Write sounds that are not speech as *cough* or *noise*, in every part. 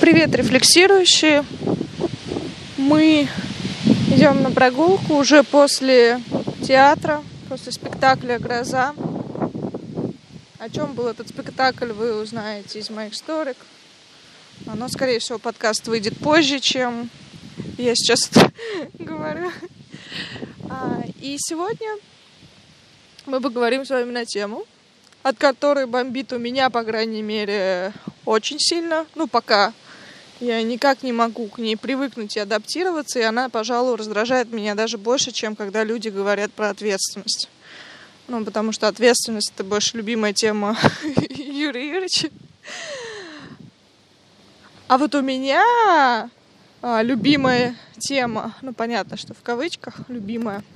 Привет, рефлексирующие. Мы идем на прогулку уже после театра, после спектакля «Гроза». О чем был этот спектакль, вы узнаете из моих сторик. Но, скорее всего, подкаст выйдет позже, чем я сейчас *laughs* говорю. А, и сегодня мы поговорим с вами на тему, от которой бомбит у меня, по крайней мере, очень сильно. Ну, пока я никак не могу к ней привыкнуть и адаптироваться, и она, пожалуй, раздражает меня даже больше, чем когда люди говорят про ответственность. Ну, потому что ответственность — это больше любимая тема *laughs* Юрия Юрьевича. А вот у меня а, любимая тема, ну, понятно, что в кавычках любимая —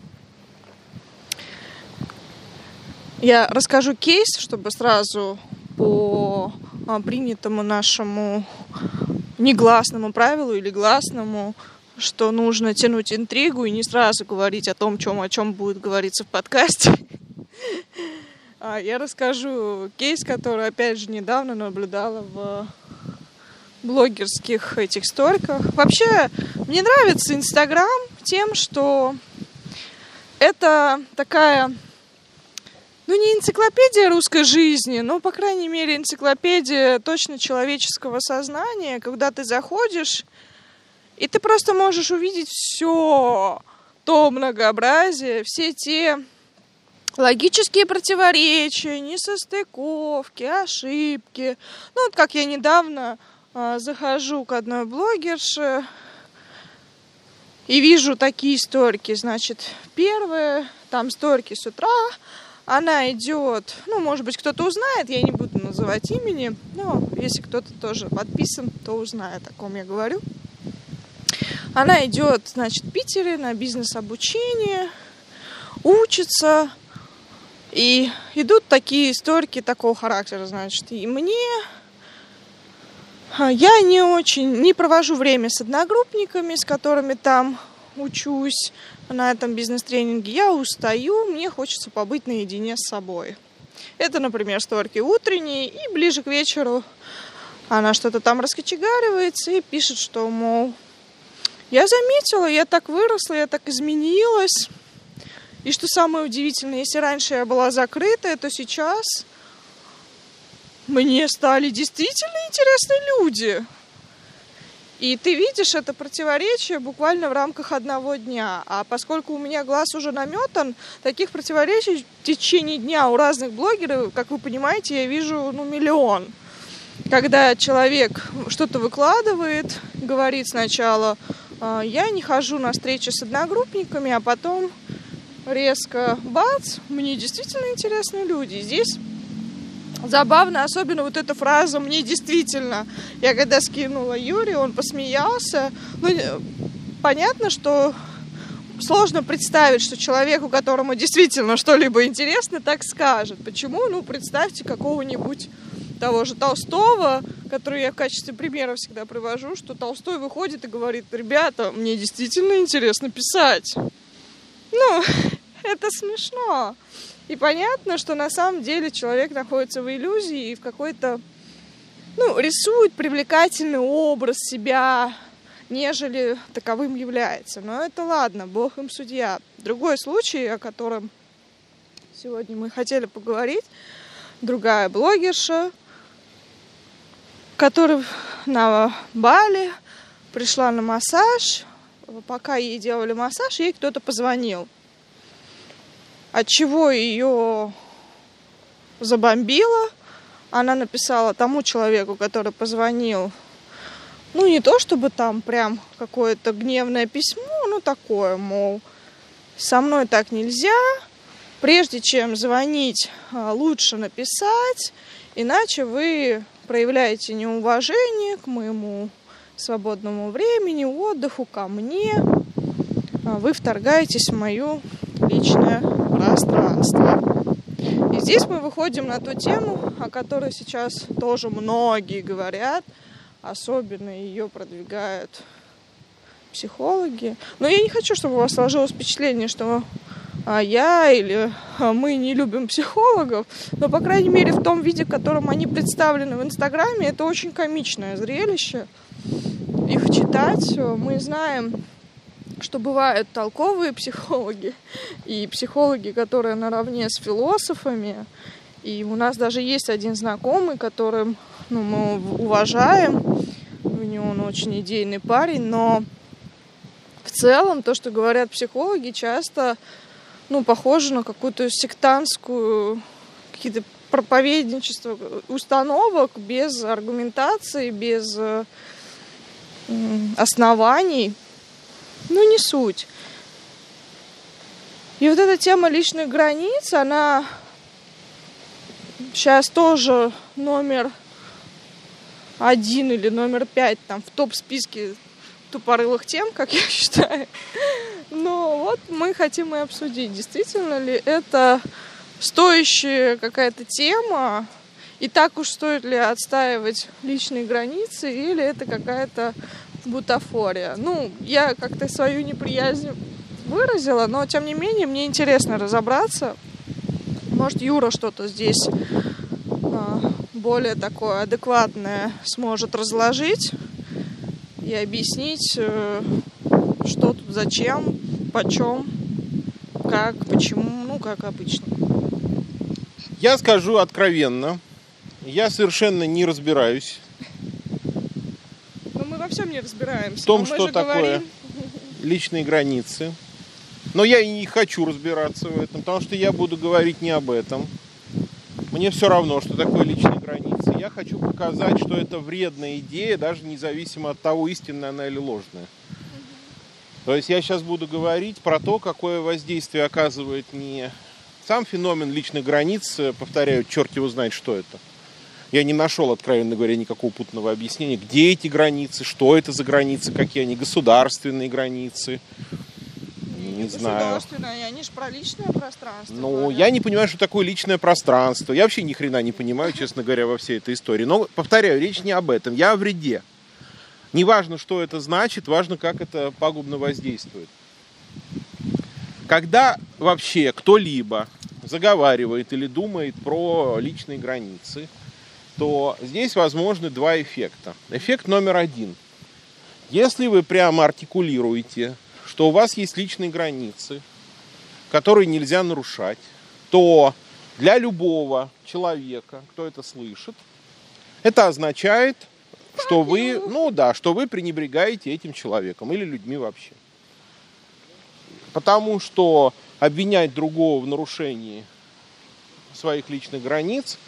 Я расскажу кейс, чтобы сразу по а, принятому нашему негласному правилу или гласному, что нужно тянуть интригу и не сразу говорить о том, чем, о чем будет говориться в подкасте. А, я расскажу кейс, который, опять же, недавно наблюдала в блогерских этих сториках. Вообще, мне нравится Инстаграм тем, что это такая ну, не энциклопедия русской жизни, но, по крайней мере, энциклопедия точно человеческого сознания, когда ты заходишь, и ты просто можешь увидеть все то многообразие, все те логические противоречия, несостыковки, ошибки. Ну, вот как я недавно э, захожу к одной блогерше и вижу такие историки. Значит, первые там историки с утра, она идет, ну, может быть, кто-то узнает, я не буду называть имени, но если кто-то тоже подписан, то узнает, о ком я говорю. Она идет, значит, в Питере на бизнес-обучение, учится, и идут такие историки такого характера, значит, и мне а, я не очень, не провожу время с одногруппниками, с которыми там учусь на этом бизнес-тренинге, я устаю, мне хочется побыть наедине с собой. Это, например, сторки утренние, и ближе к вечеру она что-то там раскочегаривается и пишет, что, мол, я заметила, я так выросла, я так изменилась. И что самое удивительное, если раньше я была закрытая, то сейчас мне стали действительно интересны люди. И ты видишь это противоречие буквально в рамках одного дня. А поскольку у меня глаз уже наметан, таких противоречий в течение дня у разных блогеров, как вы понимаете, я вижу ну, миллион. Когда человек что-то выкладывает, говорит сначала, «А, я не хожу на встречи с одногруппниками, а потом резко бац, мне действительно интересны люди. Здесь забавно, особенно вот эта фраза «мне действительно». Я когда скинула Юрию, он посмеялся. Ну, понятно, что сложно представить, что человеку, которому действительно что-либо интересно, так скажет. Почему? Ну, представьте какого-нибудь того же Толстого, который я в качестве примера всегда привожу, что Толстой выходит и говорит, ребята, мне действительно интересно писать. Ну, *laughs* это смешно. И понятно, что на самом деле человек находится в иллюзии и в какой-то, ну, рисует привлекательный образ себя, нежели таковым является. Но это ладно, Бог им судья. Другой случай, о котором сегодня мы хотели поговорить, другая блогерша, которая на Бали пришла на массаж. Пока ей делали массаж, ей кто-то позвонил от чего ее забомбило. Она написала тому человеку, который позвонил, ну не то чтобы там прям какое-то гневное письмо, ну такое, мол, со мной так нельзя, прежде чем звонить, а, лучше написать, иначе вы проявляете неуважение к моему свободному времени, отдыху, ко мне, а, вы вторгаетесь в мою личное пространство. И здесь мы выходим на ту тему, о которой сейчас тоже многие говорят, особенно ее продвигают психологи. Но я не хочу, чтобы у вас сложилось впечатление, что а я или а, мы не любим психологов, но, по крайней мере, в том виде, в котором они представлены в Инстаграме, это очень комичное зрелище. Их читать мы знаем, что бывают толковые психологи *laughs* и психологи, которые наравне с философами. И у нас даже есть один знакомый, которым ну, мы уважаем. У него он очень идейный парень, но в целом то, что говорят психологи, часто ну, похоже на какую-то сектантскую, какие-то проповедничество установок без аргументации, без э, оснований. Ну, не суть. И вот эта тема личных границ, она сейчас тоже номер один или номер пять там в топ-списке тупорылых тем, как я *laughs* считаю. Но вот мы хотим и обсудить, действительно ли это стоящая какая-то тема, и так уж стоит ли отстаивать личные границы, или это какая-то бутафория. Ну, я как-то свою неприязнь выразила, но тем не менее мне интересно разобраться. Может, Юра что-то здесь а, более такое адекватное сможет разложить и объяснить, э, что тут, зачем, почем, как, почему, ну, как обычно. Я скажу откровенно, я совершенно не разбираюсь. Всем не разбираемся. В том, что такое говорим... личные границы. Но я и не хочу разбираться в этом, потому что я буду говорить не об этом. Мне все равно, что такое личные границы. Я хочу показать, что это вредная идея, даже независимо от того, истинная она или ложная. То есть я сейчас буду говорить про то, какое воздействие оказывает не сам феномен личных границ, повторяю, черт его знает, что это. Я не нашел, откровенно говоря, никакого путного объяснения, где эти границы, что это за границы, какие они, государственные границы, не знаю. они же про личное пространство. Ну, говорят. я не понимаю, что такое личное пространство. Я вообще ни хрена не понимаю, *laughs* честно говоря, во всей этой истории. Но, повторяю, речь не об этом. Я о вреде. Не важно, что это значит, важно, как это пагубно воздействует. Когда вообще кто-либо заговаривает или думает про личные границы, то здесь возможны два эффекта. Эффект номер один. Если вы прямо артикулируете что у вас есть личные границы, которые нельзя нарушать, то для любого человека, кто это слышит, это означает, что вы, ну да, что вы пренебрегаете этим человеком или людьми вообще. Потому что обвинять другого в нарушении своих личных границ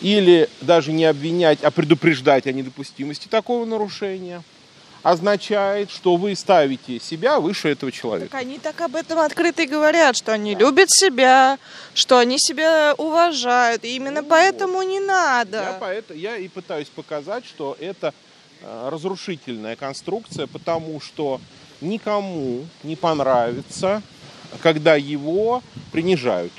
или даже не обвинять, а предупреждать о недопустимости такого нарушения – означает, что вы ставите себя выше этого человека. Так они так об этом открыто и говорят, что они любят себя, что они себя уважают. И именно ну, поэтому не надо. Я, поэтому, я и пытаюсь показать, что это э, разрушительная конструкция, потому что никому не понравится, когда его принижают.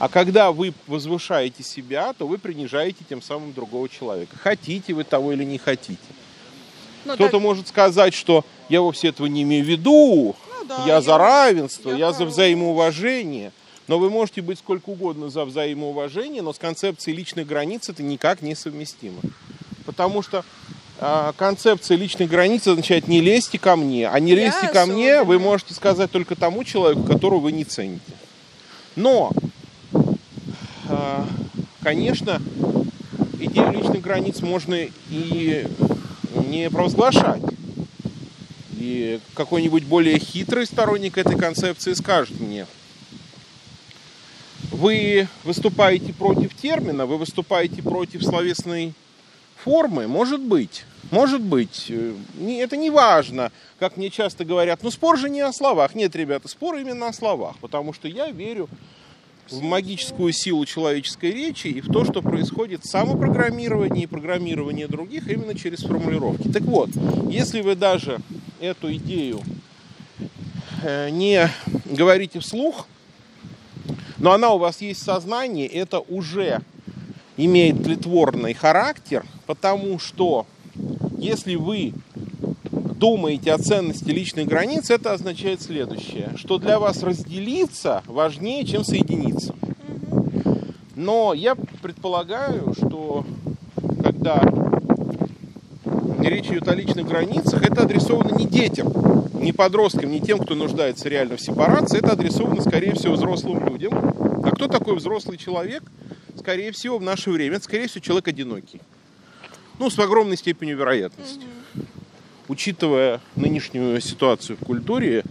А когда вы возвышаете себя, то вы принижаете тем самым другого человека. Хотите вы того или не хотите. Ну, Кто-то так... может сказать, что я вовсе этого не имею в виду, ну, да, я, я за равенство, я, я за взаимоуважение. Но вы можете быть сколько угодно за взаимоуважение, но с концепцией личных границ это никак не совместимо. Потому что а, концепция личных границ означает не лезьте ко мне, а не лезьте я ко мне вы можете сказать только тому человеку, которого вы не цените. Но, конечно, идею личных границ можно и не провозглашать. И какой-нибудь более хитрый сторонник этой концепции скажет мне, вы выступаете против термина, вы выступаете против словесной формы, может быть, может быть, э, это не важно, как мне часто говорят, ну спор же не о словах. Нет, ребята, спор именно о словах, потому что я верю в магическую силу человеческой речи и в то, что происходит самопрограммирование и программирование других именно через формулировки. Так вот, если вы даже эту идею э, не говорите вслух, но она у вас есть в сознании, это уже имеет тлетворный характер, потому что если вы думаете о ценности личных границ, это означает следующее, что для вас разделиться важнее, чем соединиться. Но я предполагаю, что когда речь идет о личных границах, это адресовано не детям, не подросткам, не тем, кто нуждается реально в сепарации, это адресовано, скорее всего, взрослым людям. А кто такой взрослый человек? Скорее всего, в наше время, это, скорее всего, человек одинокий. Ну, с огромной степенью вероятности. Учитывая нынешнюю ситуацию в культуре,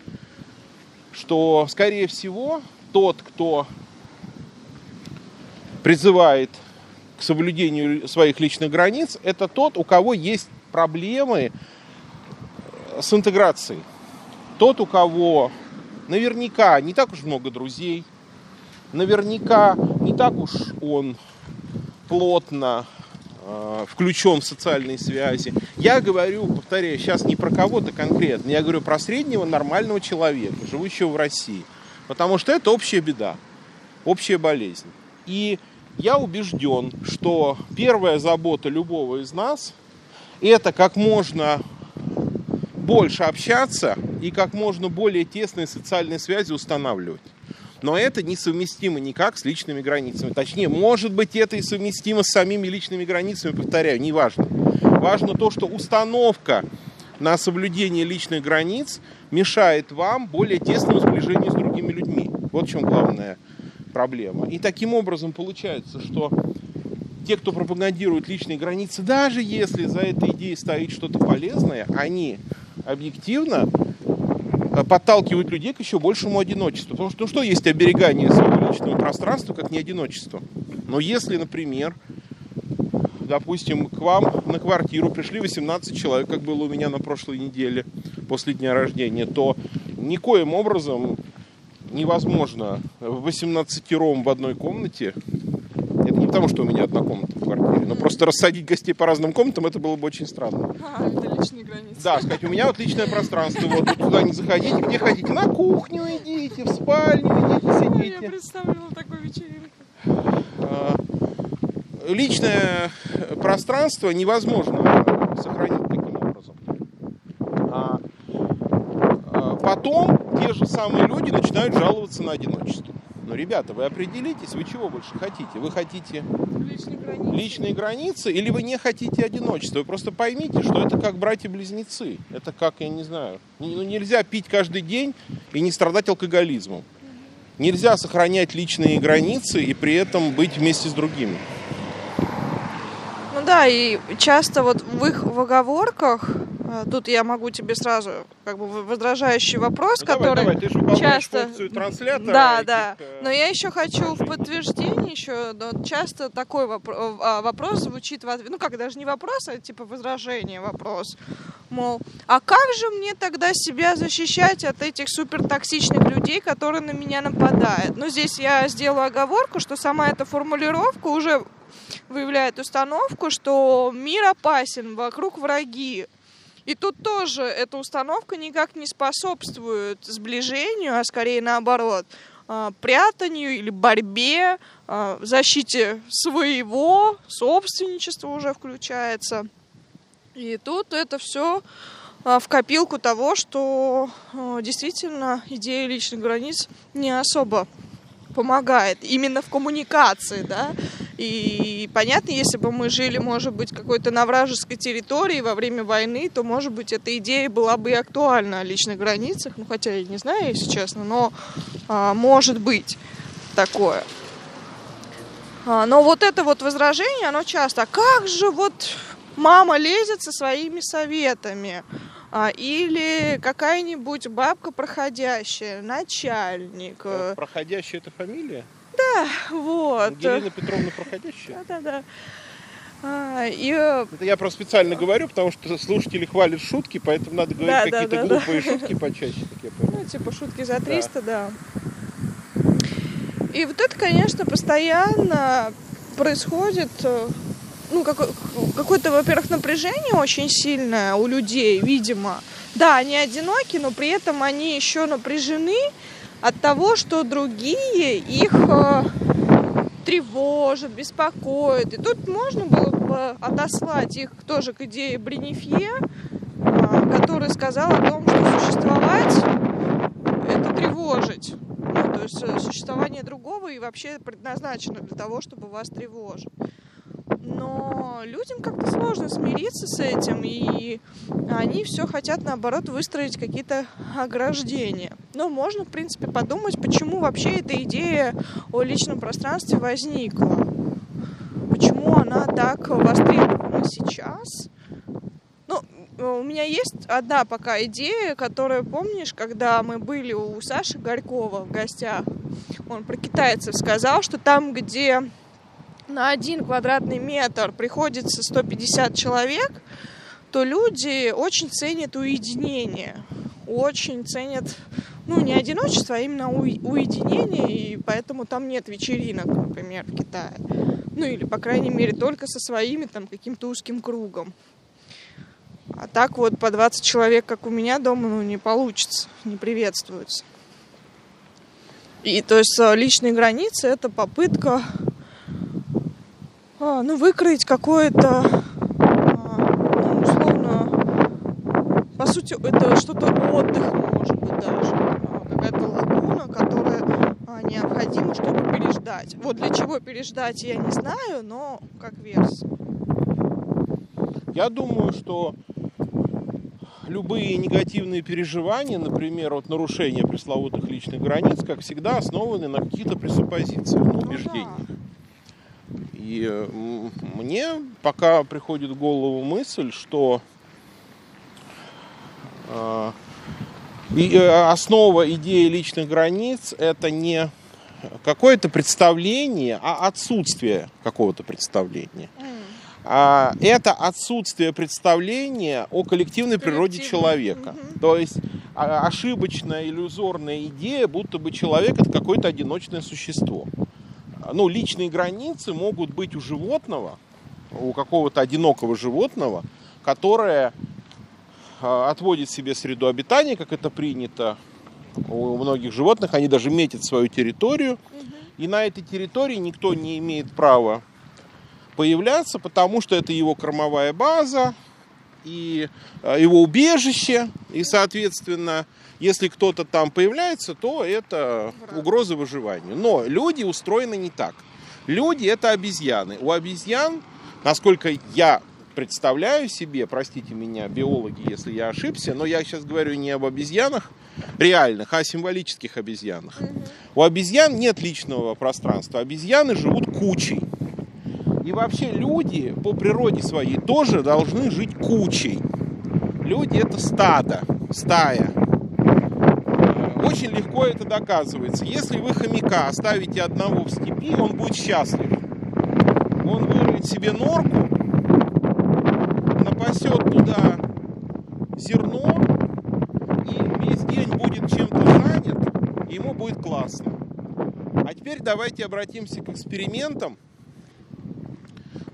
что, скорее всего, тот, кто призывает к соблюдению своих личных границ, это тот, у кого есть проблемы с интеграцией. Тот, у кого наверняка не так уж много друзей, наверняка не так уж он плотно э, включен в социальные связи. Я говорю, повторяю, сейчас не про кого-то конкретно, я говорю про среднего нормального человека, живущего в России. Потому что это общая беда, общая болезнь. И я убежден, что первая забота любого из нас – это как можно больше общаться и как можно более тесные социальные связи устанавливать. Но это несовместимо никак с личными границами. Точнее, может быть, это и совместимо с самими личными границами, повторяю, неважно. Важно то, что установка на соблюдение личных границ мешает вам более тесному сближению с другими людьми. Вот в чем главная проблема. И таким образом получается, что те, кто пропагандирует личные границы, даже если за этой идеей стоит что-то полезное, они объективно подталкивают людей к еще большему одиночеству. Потому что ну что есть оберегание своего личного пространства, как не одиночество? Но если, например, допустим, к вам на квартиру пришли 18 человек, как было у меня на прошлой неделе после дня рождения, то никоим образом невозможно 18 ром в одной комнате. Потому, что у меня одна комната в квартире, но просто рассадить гостей по разным комнатам, это было бы очень странно. А, это личные границы. Да, сказать, у меня вот личное пространство, вот туда не заходите, где хотите? На кухню идите, в спальню идите, Я сидите. представила такую вечеринку. А, Личное пространство невозможно сохранить таким образом. А, а, Потом те же самые люди начинают жаловаться на одиночество. Ребята, вы определитесь, вы чего больше хотите? Вы хотите Личные границы. личные границы или вы не хотите одиночества? Вы просто поймите, что это как братья-близнецы. Это как, я не знаю, ну, нельзя пить каждый день и не страдать алкоголизмом. Нельзя сохранять личные границы и при этом быть вместе с другими. Ну да, и часто вот в их в оговорках, тут я могу тебе сразу как бы возражающий вопрос, Ну, давай, который давай, ты же часто... функцию транслятора. Да, да. э, Но я еще хочу в подтверждение еще, но часто такой вопро- а, вопрос звучит в ответ, ну как даже не вопрос, а типа возражение вопрос, мол, а как же мне тогда себя защищать от этих супертоксичных людей, которые на меня нападают? Ну здесь я сделаю оговорку, что сама эта формулировка уже выявляет установку, что мир опасен, вокруг враги. И тут тоже эта установка никак не способствует сближению, а скорее наоборот, а, прятанию или борьбе, а, защите своего, собственничества уже включается. И тут это все в копилку того, что а, действительно идея личных границ не особо помогает именно в коммуникации, да. И понятно, если бы мы жили, может быть, какой-то на вражеской территории во время войны, то, может быть, эта идея была бы и актуальна о личных границах. Ну, хотя я не знаю, если честно, но а, может быть такое. А, но вот это вот возражение, оно часто, а как же вот мама лезет со своими советами? А, или какая-нибудь бабка проходящая, начальник. э, Проходящая это фамилия? Вот. Ангелина Петровна Проходящая? Да-да-да. А, и э, Это я просто специально говорю, потому что слушатели хвалят шутки, поэтому надо говорить Да, да, какие-то да, да. глупые шутки почаще, как я понял. Ну, типа шутки за 300, да. И вот это, конечно, постоянно происходит, э, ну, какое-то, во-первых, напряжение очень сильное у людей, видимо. Да, они одиноки, но при этом они еще напряжены от того, что другие их э, тревожат, беспокоят. И тут можно было бы отослать их тоже к идее Бренифье, а, который сказал о том, что существовать это тревожить. Ну, то есть э, существование другого и вообще предназначено для того, чтобы вас тревожить. Но людям как-то сложно смириться с этим, и они все хотят, наоборот, выстроить какие-то ограждения. Но можно, в принципе, подумать, почему вообще эта идея о личном пространстве возникла. Почему она так востребована сейчас. Ну, у меня есть одна пока идея, которая, помнишь, когда мы были у Саши Горькова в гостях, он про китайцев сказал, что там, где на один квадратный метр приходится 150 человек, то люди очень ценят уединение, очень ценят, ну, не одиночество, а именно уединение, и поэтому там нет вечеринок, например, в Китае. Ну, или, по крайней мере, только со своими, там, каким-то узким кругом. А так вот по 20 человек, как у меня дома, ну, не получится, не приветствуется. И то есть э, личные границы это попытка ну, выкроить какое-то, а, ну, условно, по сути, это что-то отдых, может быть, даже. А, какая-то лагуна, которая а, необходима, чтобы переждать. Вот для чего переждать, я не знаю, но как версия. Я думаю, что любые негативные переживания, например, вот нарушение пресловутых личных границ, как всегда, основаны на каких-то пресуппозициях, на убеждениях. И мне пока приходит в голову мысль, что и э, основа идеи личных границ это не какое-то представление, а отсутствие какого-то представления. А это отсутствие представления о коллективной природе человека. Угу. То есть а, ошибочная, иллюзорная идея, будто бы человек это какое-то одиночное существо ну, личные границы могут быть у животного, у какого-то одинокого животного, которое а, отводит себе среду обитания, как это принято у многих животных, они даже метят свою территорию, и на этой территории никто не имеет права появляться, потому что это его кормовая база и а, его убежище, и, соответственно, если кто-то там появляется, то это угроза выживанию. Но люди устроены не так. Люди это обезьяны. У обезьян, насколько я представляю себе, простите меня, биологи, если я ошибся, но я сейчас говорю не об обезьянах реальных, а о символических обезьянах. У обезьян нет личного пространства. Обезьяны живут кучей. И вообще люди по природе своей тоже должны жить кучей. Люди это стадо, стая очень легко это доказывается. Если вы хомяка оставите одного в степи, он будет счастлив. Он вырвет себе норку, напасет туда зерно и весь день будет чем-то занят, и ему будет классно. А теперь давайте обратимся к экспериментам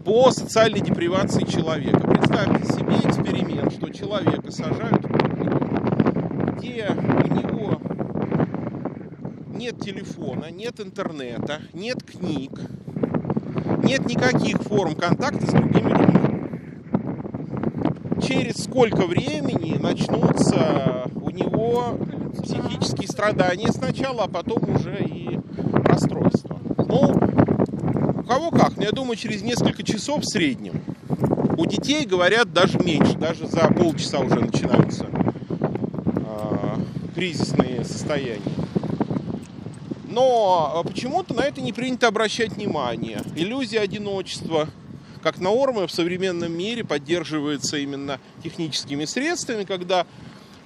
по социальной депривации человека. Представьте себе эксперимент, что человека сажают где у него нет телефона, нет интернета, нет книг, нет никаких форм контакта с другими людьми. Через сколько времени начнутся у него психические страдания сначала, а потом уже и расстройства. Ну, кого как, но я думаю, через несколько часов в среднем. У детей, говорят, даже меньше, даже за полчаса уже начинаются э, кризисные состояния. Но а, почему-то на это не принято обращать внимание. Иллюзия одиночества, как норма в современном мире, поддерживается именно техническими средствами, когда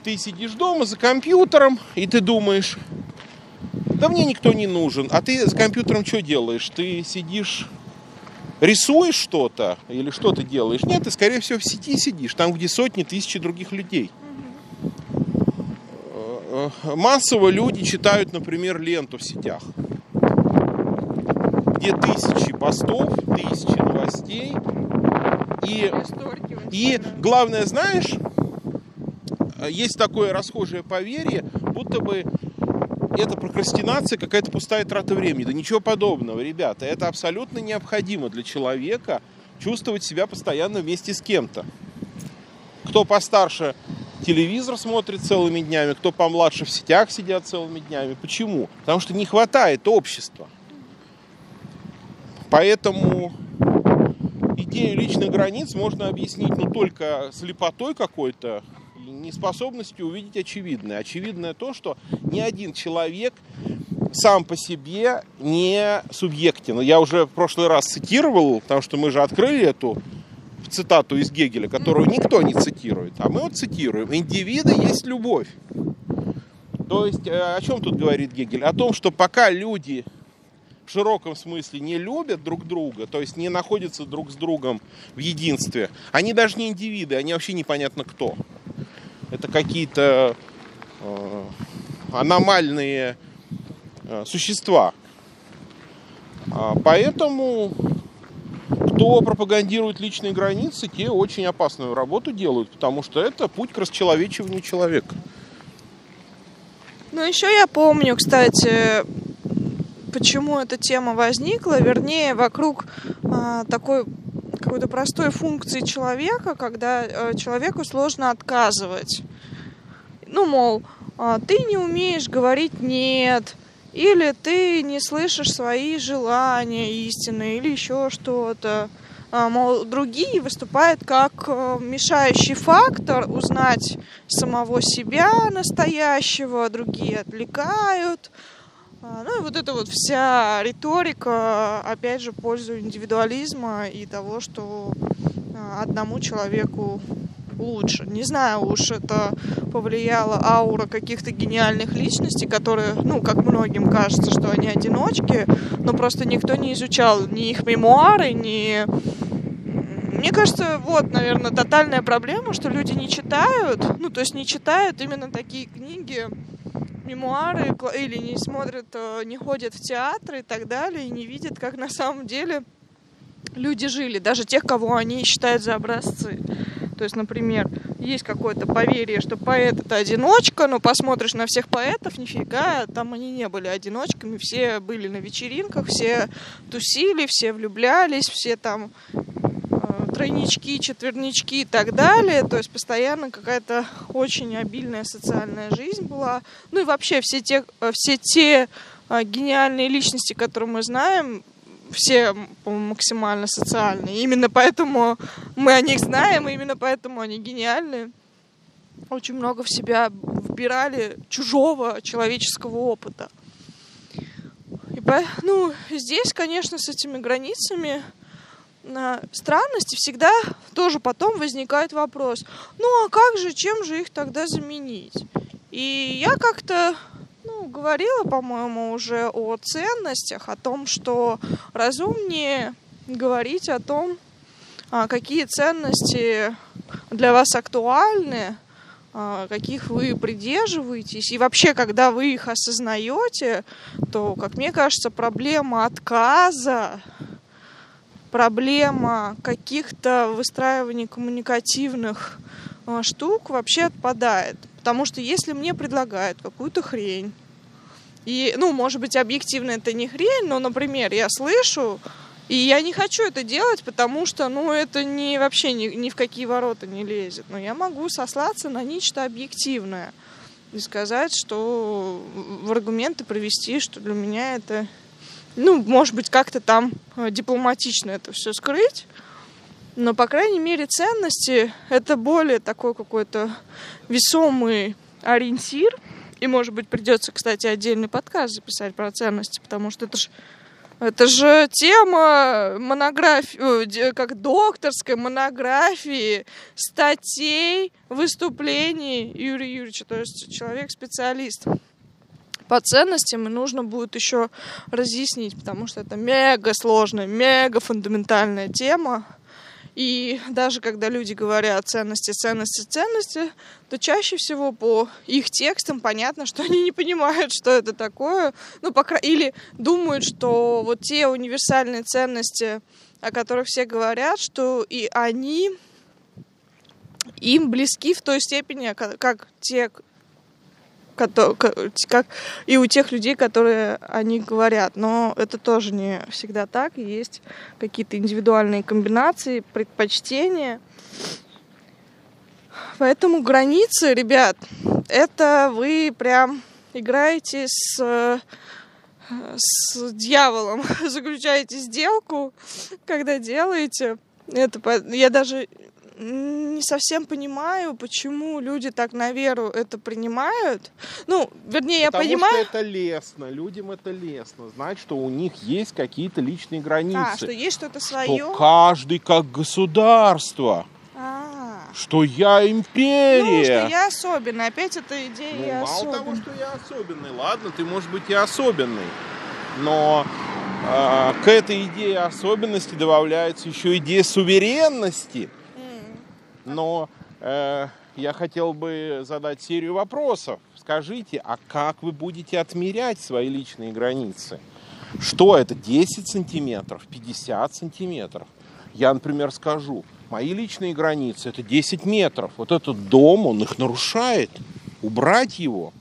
ты сидишь дома за компьютером, и ты думаешь, да мне никто не нужен. А ты с компьютером что делаешь? Ты сидишь, рисуешь что-то или что ты делаешь? Нет, ты, скорее всего, в сети сидишь, там, где сотни, тысячи других людей. Э, массово люди читают, например, ленту в сетях, где тысячи постов, тысячи новостей. И, и главное, знаешь, есть такое расхожее поверье, будто бы это прокрастинация, какая-то пустая трата времени. Да ничего подобного, ребята. Это абсолютно необходимо для человека чувствовать себя постоянно вместе с кем-то. Кто постарше телевизор смотрит целыми днями, кто помладше в сетях сидят целыми днями. Почему? Потому что не хватает общества. Поэтому идею личных границ можно объяснить ну, только слепотой какой-то, неспособностью увидеть очевидное. Очевидное то, что ни один человек сам по себе не субъектен. Я уже в прошлый раз цитировал, потому что мы же открыли эту цитату из Гегеля, которую никто не цитирует, а мы вот цитируем. Индивиды есть любовь. То есть э, о чем тут говорит Гегель? О том, что пока люди в широком смысле не любят друг друга, то есть не находятся друг с другом в единстве, они даже не индивиды, они вообще непонятно кто. Это какие-то э, аномальные э, существа. А, поэтому кто пропагандирует личные границы, те очень опасную работу делают, потому что это путь к расчеловечиванию человека. Ну, еще я помню, кстати, почему эта тема возникла, вернее, вокруг а, такой какой-то простой функции человека, когда а, человеку сложно отказывать. Ну, мол, а, ты не умеешь говорить «нет», или ты не слышишь свои желания истинные, или еще что-то. А, мол, другие выступают как э, мешающий фактор узнать самого себя настоящего, другие отвлекают. А, ну и вот эта вот вся риторика, опять же, пользу индивидуализма и того, что а, одному человеку лучше. Не знаю уж, это повлияла аура каких-то гениальных личностей, которые, ну, как многим кажется, что они одиночки, но просто никто не изучал ни их мемуары, ни... Мне кажется, вот, наверное, тотальная проблема, что люди не читают, ну, то есть не читают именно такие книги, мемуары, или не смотрят, э, не ходят в театры и так далее, и не видят, как на самом деле люди жили, даже тех, кого они считают за образцы. То есть, например, есть какое-то поверье, что поэт это одиночка, но посмотришь на всех поэтов, нифига, там они не были одиночками, все были на вечеринках, все тусили, все влюблялись, все там тройнички, четвернички и так далее. То есть постоянно какая-то очень обильная социальная жизнь была. Ну и вообще все те, э, все те э, гениальные личности, которые мы знаем, все максимально социальные. Именно поэтому мы о них знаем, и именно поэтому они гениальны. Очень много в себя вбирали чужого человеческого опыта. И ну, здесь, конечно, с этими границами странности всегда тоже потом возникает вопрос, ну а как же, чем же их тогда заменить? И я как-то ну, говорила, по-моему, уже о ценностях, о том, что разумнее говорить о том, а, какие ценности для вас актуальны, а, каких вы придерживаетесь. И вообще, когда вы их осознаете, то, как мне кажется, проблема отказа, проблема каких-то выстраиваний коммуникативных а, штук вообще отпадает. Потому что если мне предлагают какую-то хрень, и, ну, может быть, объективно это не хрень, но, например, я слышу, и я не хочу это делать, потому что, ну, это не вообще ни, ни в какие ворота не лезет. Но я могу сослаться на нечто объективное и сказать, что в аргументы провести, что для меня это, ну, может быть, как-то там э, дипломатично это все скрыть, но, по крайней мере, ценности — это более такой какой-то весомый ориентир. И, может быть, придется, кстати, отдельный подкаст записать про ценности, потому что это же это же тема монографии, как докторской монографии, статей, выступлений Юрия Юрьевича, то есть человек-специалист по ценностям, и нужно будет еще разъяснить, потому что это мега сложная, мега фундаментальная тема. И даже когда люди говорят ценности, ценности, ценности, то чаще всего по их текстам понятно, что они не понимают, что это такое. Ну, пока... Или думают, что вот те универсальные ценности, о которых все говорят, что и они им близки в той степени, как те, как и у тех людей, которые они говорят. Но это тоже не всегда так. Есть какие-то индивидуальные комбинации, предпочтения. Поэтому границы, ребят, это вы прям играете с, с дьяволом, *laughs* заключаете сделку, когда делаете. Это, я даже не совсем понимаю, почему люди так на веру это принимают. Ну, вернее, Потому я понимаю. Что это лестно, людям это лестно, знать, что у них есть какие-то личные границы. А, что есть что-то свое. Что каждый как государство. А. Что я империя. Ну, что я особенный. Опять эта идея ну, я мало особенный. того, что я особенный. Ладно, ты, может быть, и особенный. Но э, к этой идее особенности добавляется еще идея суверенности но э, я хотел бы задать серию вопросов. Скажите, а как вы будете отмерять свои личные границы? Что это, 10 сантиметров, 50 сантиметров? Я, например, скажу, мои личные границы это 10 метров. Вот этот дом, он их нарушает. Убрать его.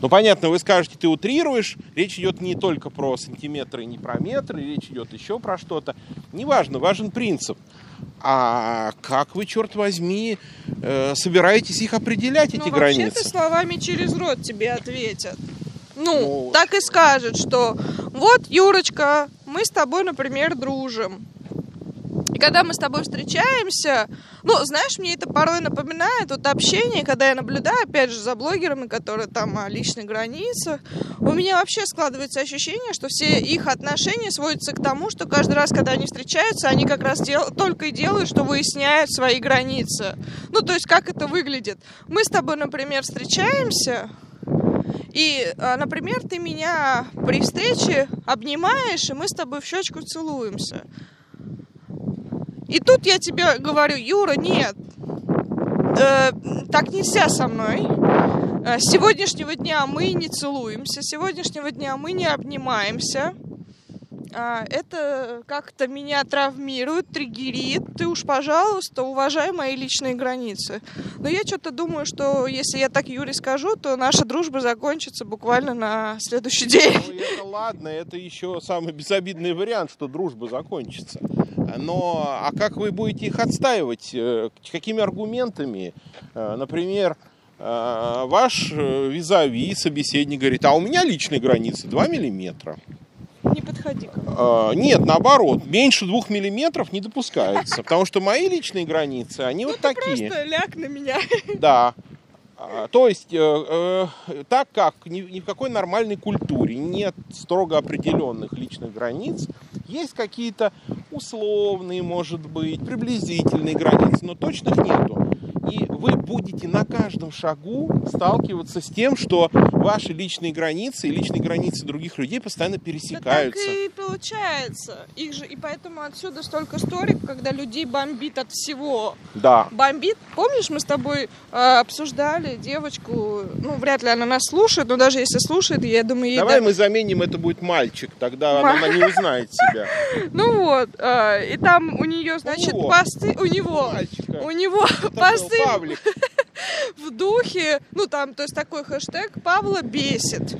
Ну, понятно, вы скажете, ты утрируешь. Речь идет не только про сантиметры, не про метры, речь идет еще про что-то. Неважно, важен принцип. А как вы, черт возьми, э, собираетесь их определять, ну, эти границы? Вообще-то словами через рот тебе ответят. Ну, ну, так и скажут, что вот, Юрочка, мы с тобой, например, дружим. Когда мы с тобой встречаемся, ну, знаешь, мне это порой напоминает вот общение, когда я наблюдаю, опять же, за блогерами, которые там о личной границе, у меня вообще складывается ощущение, что все их отношения сводятся к тому, что каждый раз, когда они встречаются, они как раз дел... только и делают, что выясняют свои границы. Ну, то есть, как это выглядит. Мы с тобой, например, встречаемся, и, а, например, ты меня при встрече обнимаешь, и мы с тобой в щечку целуемся. И тут я тебе говорю, Юра, нет, э, так нельзя со мной. Э, с сегодняшнего дня мы не целуемся, с сегодняшнего дня мы не обнимаемся. А, это как-то меня травмирует, триггерит. Ты уж, пожалуйста, уважай мои личные границы. Но я что-то думаю, что если я так Юре скажу, то наша дружба закончится буквально на следующий день. Ну, это ладно, это еще самый безобидный вариант, что дружба закончится. Но а как вы будете их отстаивать? Э, какими аргументами? Э, например, э, ваш визави, собеседник говорит, а у меня личные границы 2 миллиметра. Не подходи ко Нет, наоборот, меньше двух миллиметров не допускается, потому что мои личные границы, они ну, вот такие. просто ляг на меня. Да. А, то есть, э, э, так как ни, ни в какой нормальной культуре нет строго определенных личных границ, есть какие-то условные, может быть, приблизительные границы, но точных нету. И вы будете на каждом шагу сталкиваться с тем, что ваши личные границы и личные границы других людей постоянно пересекаются. Да так и получается. Их же, и поэтому отсюда столько сторик, когда людей бомбит от всего. Да. Бомбит. Помнишь, мы с тобой э, обсуждали девочку, ну, вряд ли она нас слушает, но даже если слушает, я думаю, ей... Давай да... мы заменим, это будет мальчик, тогда М- она не узнает себя. *laughs* Ну вот, э, и там у нее, значит, посты... У него. У него посты *laughs* в духе, ну там, то есть такой хэштег Павла бесит.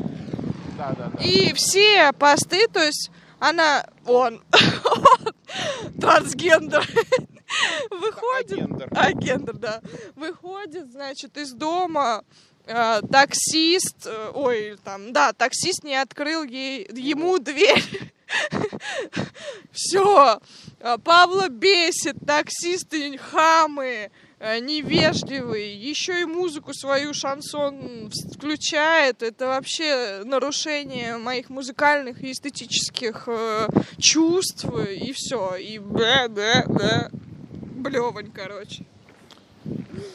Да, да, да. И все посты, то есть она, он, *laughs* трансгендер, *laughs* выходит, а гендер, да, выходит, значит, из дома, э, таксист, э, ой, там, да, таксист не открыл ей, ему дверь. *laughs* Все, Павла бесит, таксисты хамы, Э, невежливый, еще и музыку свою шансон включает. Это вообще нарушение моих музыкальных и эстетических э, чувств, и все. И да. Блевань, короче.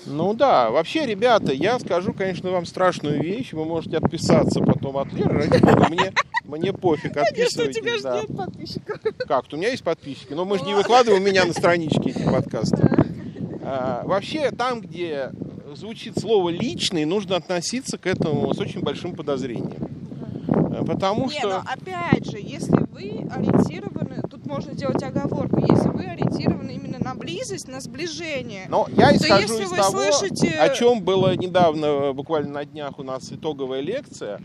Ну да, вообще, ребята, я скажу, конечно, вам страшную вещь. Вы можете отписаться потом от Леры. Ради бога, мне, мне пофиг, отписывайтесь. Конечно, у тебя же да. нет подписчиков. Как? У меня есть подписчики, но мы же не выкладываем у меня на страничке эти подкасты. А, вообще, там, где звучит слово «личный», нужно относиться к этому с очень большим подозрением. Потому Не, что... но опять же, если вы ориентированы, можно сделать оговорку, если вы ориентированы именно на близость, на сближение. Но я исхожу из того, слышите... о чем было недавно, буквально на днях у нас итоговая лекция.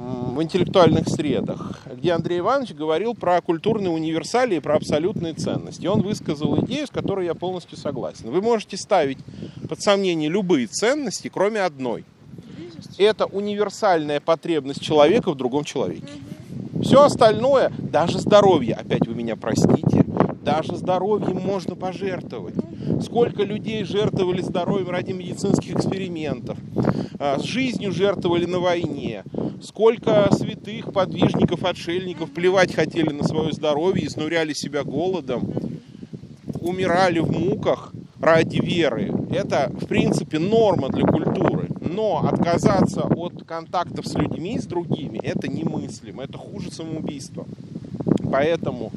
в интеллектуальных средах, где Андрей Иванович говорил про культурные универсалии, про абсолютные ценности. Он высказал идею, с которой я полностью согласен. Вы можете ставить под сомнение любые ценности, кроме одной. Это универсальная потребность человека в другом человеке. Все остальное, даже здоровье, опять вы меня простите, даже здоровьем можно пожертвовать. Сколько людей жертвовали здоровьем ради медицинских экспериментов, а, с жизнью жертвовали на войне, сколько святых, подвижников, отшельников плевать хотели на свое здоровье, изнуряли себя голодом, умирали в муках ради веры. Это, в принципе, норма для культуры. Но отказаться от контактов с людьми, с другими, это немыслимо. Это хуже самоубийства. Поэтому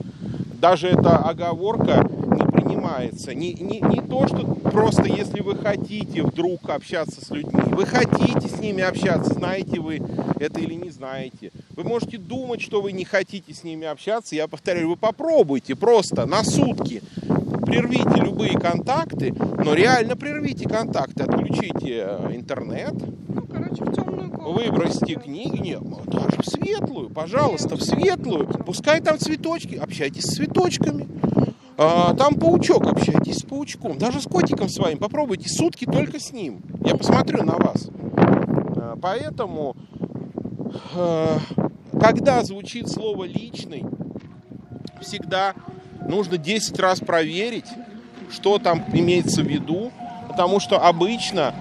даже эта оговорка не принимается. Не, не, не то, что просто если вы хотите вдруг общаться с людьми, вы хотите с ними общаться, знаете вы это или не знаете. Вы можете думать, что вы не хотите с ними общаться. Я повторяю, вы попробуйте просто на сутки прервите любые контакты, но реально прервите контакты, отключите э, интернет, Ну, короче, в темную комнату. выбросьте книги, не, даже в светлую, пожалуйста, в светлую. Пускай там цветочки, общайтесь с цветочками. А, там паучок, общайтесь с паучком. Даже с котиком своим попробуйте сутки только с ним. Я посмотрю на вас. А, поэтому, а, когда звучит слово личный, всегда нужно 10 раз проверить, что там имеется в виду, потому что обычно,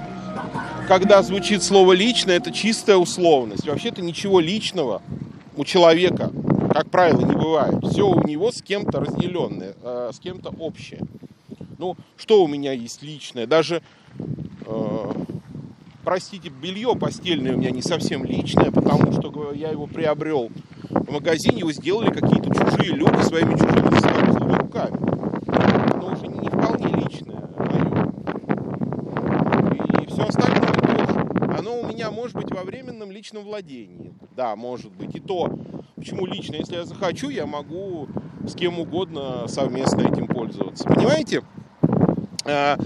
когда звучит слово личное, это чистая условность. Вообще-то ничего личного у человека, как правило, не бывает. Все у него с кем-то разделенное, э, с кем-то общее. Ну, что у меня есть личное? Даже, э, простите, белье постельное у меня не совсем личное, потому что я его приобрел в магазине, его сделали какие-то чужие люди своими чужими взрослыми руками. Но уже не вполне личное мое. И все остальное тоже. Оно у меня может быть во временном личном владении. Да, может быть. И то, почему лично, если я захочу, я могу с кем угодно совместно этим пользоваться. Понимаете? Э,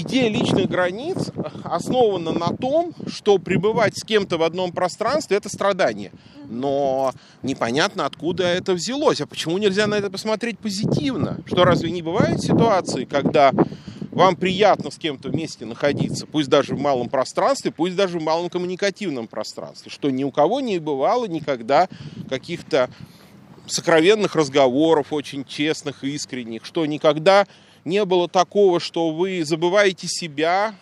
Идея личных границ основана на том, что пребывать с кем-то в одном пространстве – это страдание. Но непонятно, откуда это взялось. А почему нельзя на это посмотреть позитивно? Что разве не бывает ситуации, когда вам приятно с кем-то вместе находиться, пусть даже в малом пространстве, пусть даже в малом коммуникативном пространстве, что ни у кого не бывало никогда каких-то сокровенных разговоров, очень честных и искренних, что никогда не было такого, что вы забываете себя,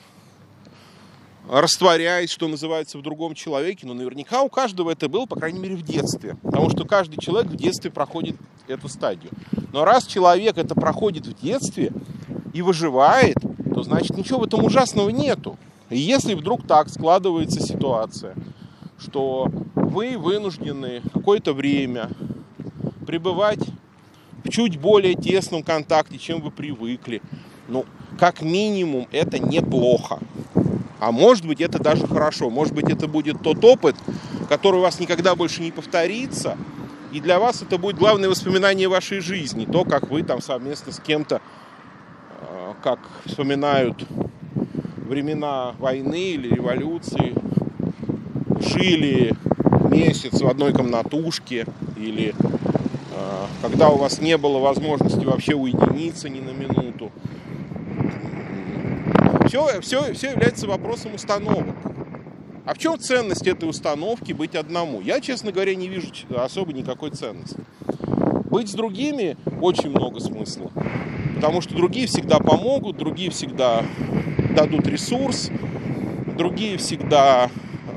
растворяясь, что называется, в другом человеке, но наверняка у каждого это было, по крайней мере, в детстве. Потому что каждый человек в детстве проходит эту стадию. Но раз человек это проходит в детстве и выживает, то значит ничего в этом ужасного нету. И если вдруг так складывается ситуация, что вы вынуждены какое-то время пребывать в чуть более тесном контакте, чем вы привыкли, ну, как минимум, это неплохо. А может быть, это даже хорошо. Может быть, это будет тот опыт, который у вас никогда больше не повторится. И для вас это будет главное воспоминание вашей жизни. То, как вы там совместно с кем-то, э, как вспоминают времена войны или революции, жили месяц в одной комнатушке или э, когда у вас не было возможности вообще уединиться ни на минуту. Все, все, все является вопросом установок. А в чем ценность этой установки быть одному? Я, честно говоря, не вижу особо никакой ценности. Быть с другими очень много смысла. Потому что другие всегда помогут, другие всегда дадут ресурс, другие всегда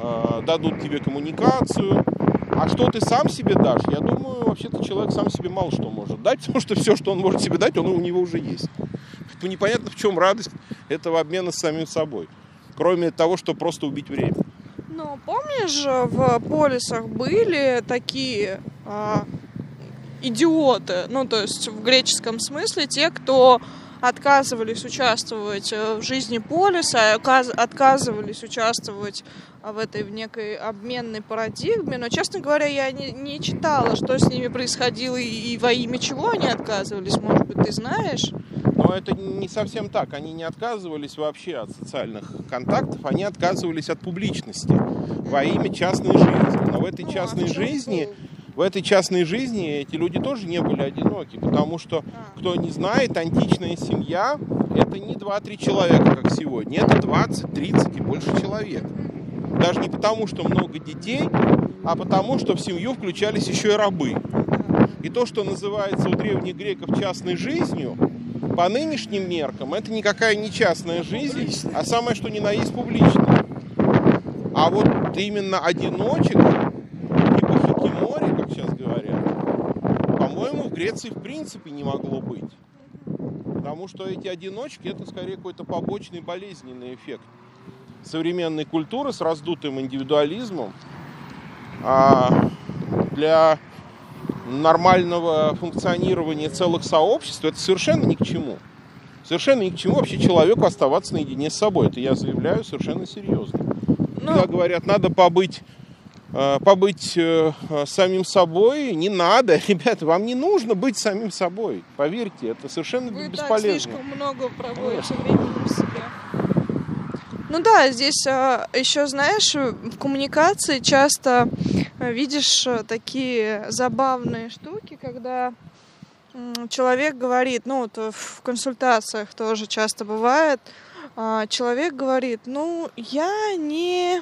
э, дадут тебе коммуникацию. А что ты сам себе дашь? Я думаю, вообще-то человек сам себе мало что может дать, *laughs* потому что все, что он может себе дать, оно у него уже есть. Поэтому непонятно, в чем радость этого обмена с самим собой. Кроме того, что просто убить время. Ну, помнишь, в полисах были такие а, идиоты, ну, то есть в греческом смысле, те, кто отказывались участвовать э, в жизни полиса, отказывались участвовать в этой в некой обменной парадигме, но, честно говоря, я не, не читала, что с ними происходило и, и во имя чего они отказывались, может быть, ты знаешь? Но это не совсем так. Они не отказывались вообще от социальных контактов, они отказывались от публичности во имя частной жизни. в этой частной жизни, в этой частной жизни эти люди тоже не были одиноки, потому что, А. кто не знает, античная семья это не 2-3 человека, как сегодня, это 20, 30 и больше человек. Даже не потому, что много детей, а потому, что в семью включались еще и рабы. И то, что называется у древних греков частной жизнью, по нынешним меркам, это никакая не частная жизнь, а самое что ни на есть публичная. А вот именно одиночек, типа хикимори, как сейчас говорят, по-моему, в Греции в принципе не могло быть. Потому что эти одиночки это скорее какой-то побочный болезненный эффект современной культуры с раздутым индивидуализмом. А для нормального функционирования целых сообществ это совершенно ни к чему. Совершенно ни к чему вообще человеку оставаться наедине с собой. Это я заявляю совершенно серьезно. Ну, Когда говорят, надо побыть, э, побыть э, э, самим собой, не надо. *laughs* Ребята, вам не нужно быть самим собой. Поверьте, это совершенно Вы и так бесполезно. слишком много проводите времени в себе. Ну да, здесь еще, знаешь, в коммуникации часто э, видишь э, такие забавные штуки, когда человек говорит, ну вот э, в консультациях тоже часто бывает, а, человек говорит, ну я не,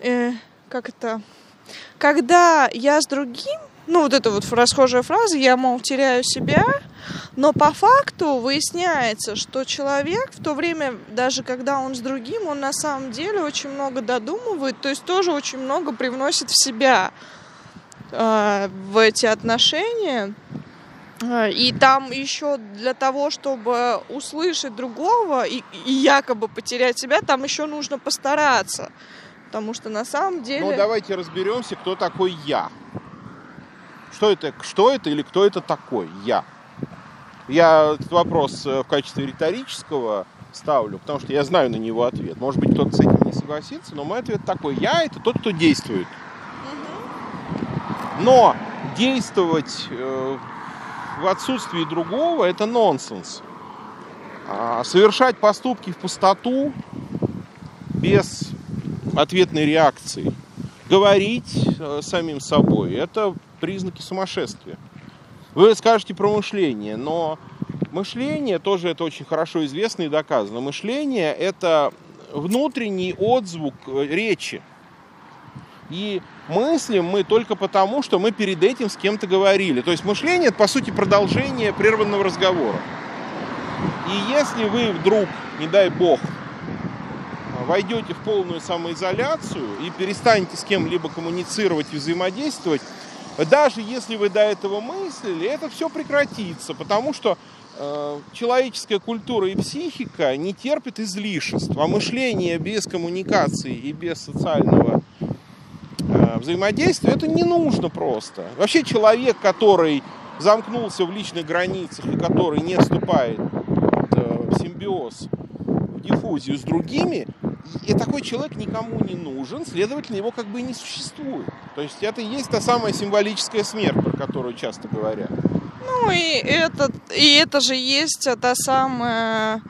э, как это, когда я с другим, ну вот это вот расхожая фраза, я, мол, теряю себя, но по факту выясняется, что человек в то время, даже когда он с другим, он на самом деле очень много додумывает, то есть тоже очень много привносит в себя э, в эти отношения. Э, И там еще для того, чтобы услышать другого и, и якобы потерять себя, там еще нужно постараться. Потому что на самом деле... Ну, давайте разберемся, кто такой я. Что это, что это или кто это такой я? Я этот вопрос э, в качестве риторического ставлю, потому что я знаю на него ответ. Может быть, кто-то с этим не согласится, но мой ответ такой. Я это тот, кто действует. Но действовать э, в отсутствии другого это нонсенс. А совершать поступки в пустоту без ответной реакции, говорить э, самим собой это признаки сумасшествия. Вы скажете про мышление, но мышление тоже это очень хорошо известно и доказано. Мышление это внутренний отзвук э, речи. И мыслим мы только потому, что мы перед этим с кем-то говорили. То есть мышление это по сути продолжение прерванного разговора. И если вы вдруг, не дай бог, войдете в полную самоизоляцию и перестанете с кем-либо коммуницировать и взаимодействовать, даже если вы до этого мыслили, это все прекратится, потому что э, человеческая культура и психика не терпят излишеств, а мышление без коммуникации и без социального э, взаимодействия это не нужно просто. Вообще человек, который замкнулся в личных границах и который не вступает э, в симбиоз, в диффузию с другими, и такой человек никому не нужен, следовательно, его как бы и не существует. То есть это и есть та самая символическая смерть, про которую часто говорят. Ну и это, и это же есть та самая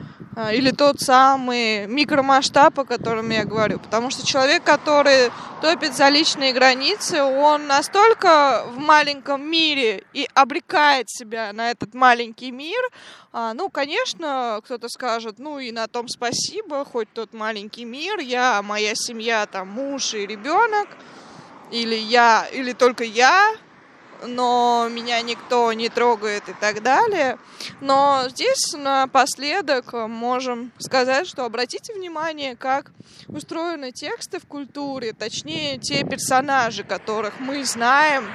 или тот самый микромасштаб, о котором я говорю. Потому что человек, который топит за личные границы, он настолько в маленьком мире и обрекает себя на этот маленький мир. А, ну, конечно, кто-то скажет, ну и на том спасибо, хоть тот маленький мир, я, моя семья, там муж и ребенок, или я, или только я, но меня никто не трогает и так далее. Но здесь напоследок можем сказать, что обратите внимание, как устроены тексты в культуре, точнее те персонажи, которых мы знаем.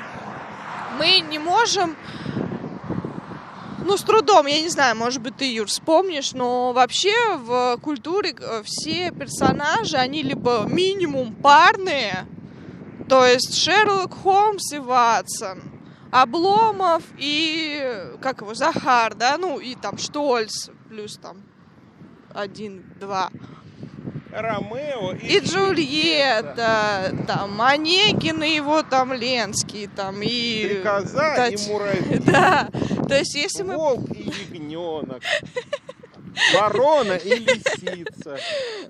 Мы не можем ну, с трудом, я не знаю, может быть, ты, Юр, вспомнишь, но вообще в культуре все персонажи, они либо минимум парные, то есть Шерлок Холмс и Ватсон, Обломов и, как его, Захар, да, ну и там Штольц, плюс там один, два. Ромео и, И Джульетта, там, Онегин и его там Ленский, там, и... Стрекоза Тач- и муравей. *laughs* Да, то есть если мы... Волк и ягненок. Ворона и лисица.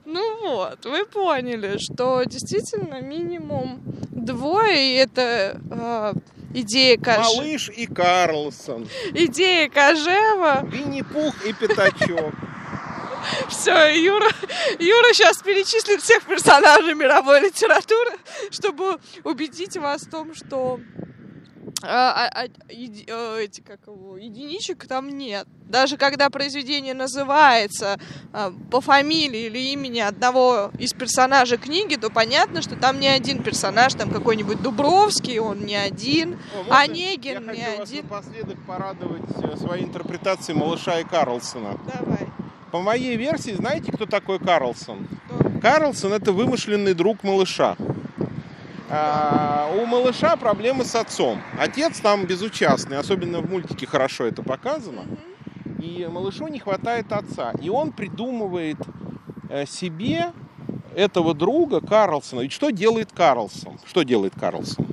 Ну вот, вы поняли, что действительно минимум двое, и это э, идея Кож... Малыш и Карлсон. идея Кожева. Винни-Пух и Пятачок. Все, Юра, Юра сейчас перечислит всех персонажей мировой литературы, чтобы убедить вас в том, что а, а, а, еди- э, эти, как его, единичек там нет. Даже когда произведение называется а, по фамилии или имени одного из персонажей книги, то понятно, что там не один персонаж, там какой-нибудь Дубровский, он не один, О, можно Онегин Я не хочу вас один. напоследок порадовать э, своей интерпретацией малыша и Карлсона. Давай. По моей версии, знаете, кто такой Карлсон? Кто? Карлсон это вымышленный друг малыша. А, у малыша проблемы с отцом. Отец там безучастный, особенно в мультике хорошо это показано. И малышу не хватает отца. И он придумывает э, себе этого друга Карлсона. Ведь что делает Карлсон? Что делает Карлсон?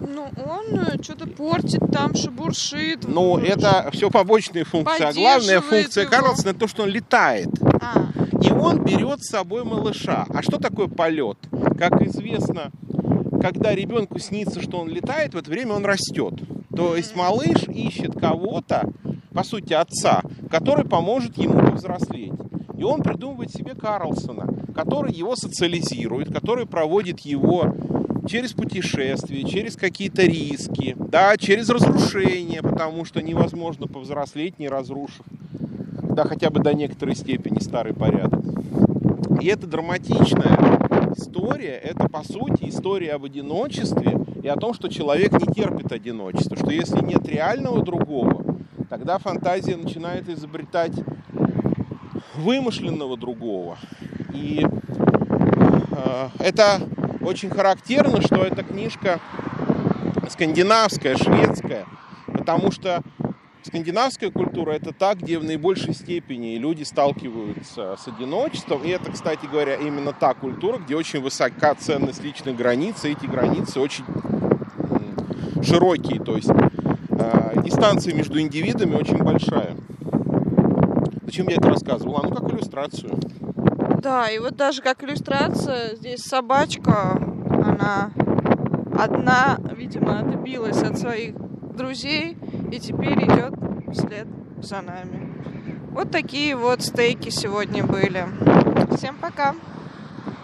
Ну, он что-то портит там, шебуршит. Ну, это все побочные функции. А главная функция его. Карлсона это то, что он летает. А, И он берет с собой малыша. А что такое полет? Как известно, когда ребенку снится, что он летает, в это время он растет. То есть малыш ищет кого-то, по сути, отца, который поможет ему повзрослеть. И он придумывает себе Карлсона, который его социализирует, который проводит его через путешествия, через какие-то риски, да, через разрушение, потому что невозможно повзрослеть, не разрушив, да, хотя бы до некоторой степени старый порядок. И эта драматичная история, это по сути история об одиночестве и о том, что человек не терпит одиночество, что если нет реального другого, тогда фантазия начинает изобретать вымышленного другого. И э, это очень характерно, что эта книжка скандинавская, шведская, потому что скандинавская культура это та, где в наибольшей степени люди сталкиваются с одиночеством. И это, кстати говоря, именно та культура, где очень высока ценность личных границ, и эти границы очень широкие, то есть э, дистанция между индивидами очень большая. Зачем я это рассказывал? А ну как иллюстрацию. Да, и вот даже как иллюстрация, здесь собачка, она одна, видимо, отбилась от своих друзей и теперь идет вслед за нами. Вот такие вот стейки сегодня были. Всем пока!